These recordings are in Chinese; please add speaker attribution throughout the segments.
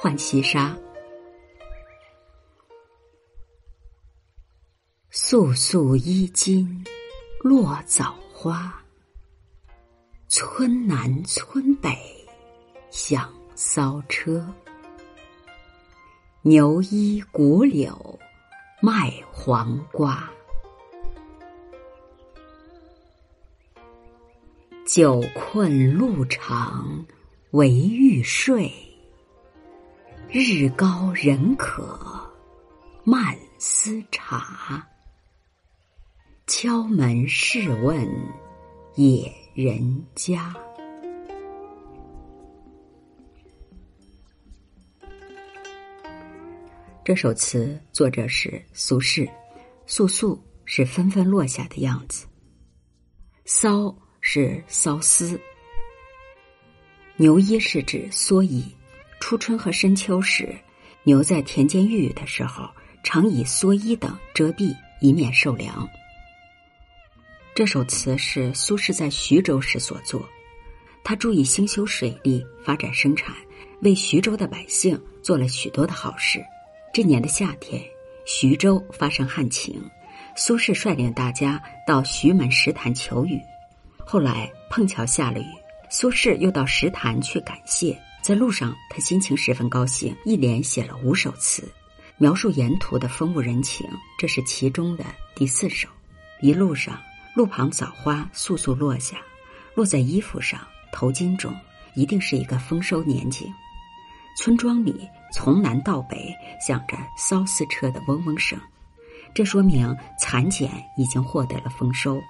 Speaker 1: 浣溪沙》。素素衣襟落枣花，村南村北响骚车。牛衣古柳卖黄瓜，酒困路长唯欲睡。日高人渴慢思茶。敲门试问野人家。这首词作者是苏轼，素素是纷纷落下的样子，骚是骚丝，牛衣是指蓑衣。初春和深秋时，牛在田间浴的时候，常以蓑衣等遮蔽，以免受凉。这首词是苏轼在徐州时所作，他注意兴修水利，发展生产，为徐州的百姓做了许多的好事。这年的夏天，徐州发生旱情，苏轼率领大家到徐门石潭求雨。后来碰巧下了雨，苏轼又到石潭去感谢。在路上，他心情十分高兴，一连写了五首词，描述沿途的风物人情。这是其中的第四首。一路上。路旁枣花簌簌落下，落在衣服上、头巾中，一定是一个丰收年景。村庄里从南到北响着缫丝车的嗡嗡声，这说明蚕茧已经获得了丰收。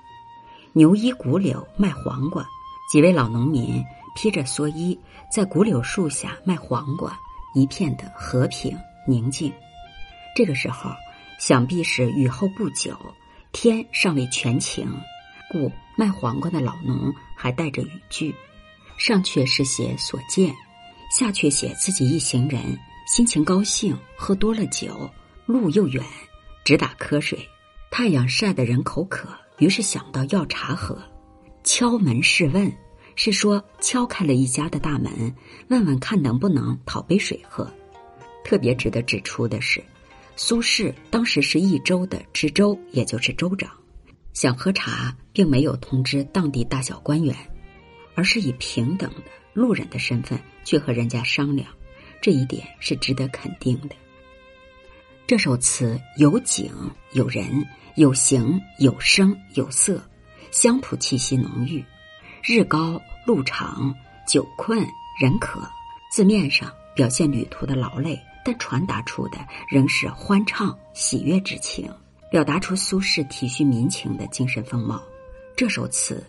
Speaker 1: 牛衣古柳卖黄瓜，几位老农民披着蓑衣，在古柳树下卖黄瓜，一片的和平宁静。这个时候，想必是雨后不久。天尚未全晴，故卖黄瓜的老农还带着雨具。上阙是写所见，下阙写自己一行人心情高兴，喝多了酒，路又远，直打瞌睡。太阳晒得人口渴，于是想到要茶喝。敲门试问，是说敲开了一家的大门，问问看能不能讨杯水喝。特别值得指出的是。苏轼当时是益州的知州，也就是州长，想喝茶，并没有通知当地大小官员，而是以平等的路人的身份去和人家商量，这一点是值得肯定的。这首词有景有人有形有声有色，乡土气息浓郁。日高路长，酒困人渴，字面上表现旅途的劳累。但传达出的仍是欢畅喜悦之情，表达出苏轼体恤民情的精神风貌。这首词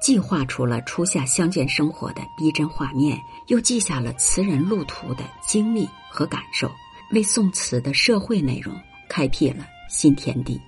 Speaker 1: 既画出了初夏乡间生活的逼真画面，又记下了词人路途的经历和感受，为宋词的社会内容开辟了新天地。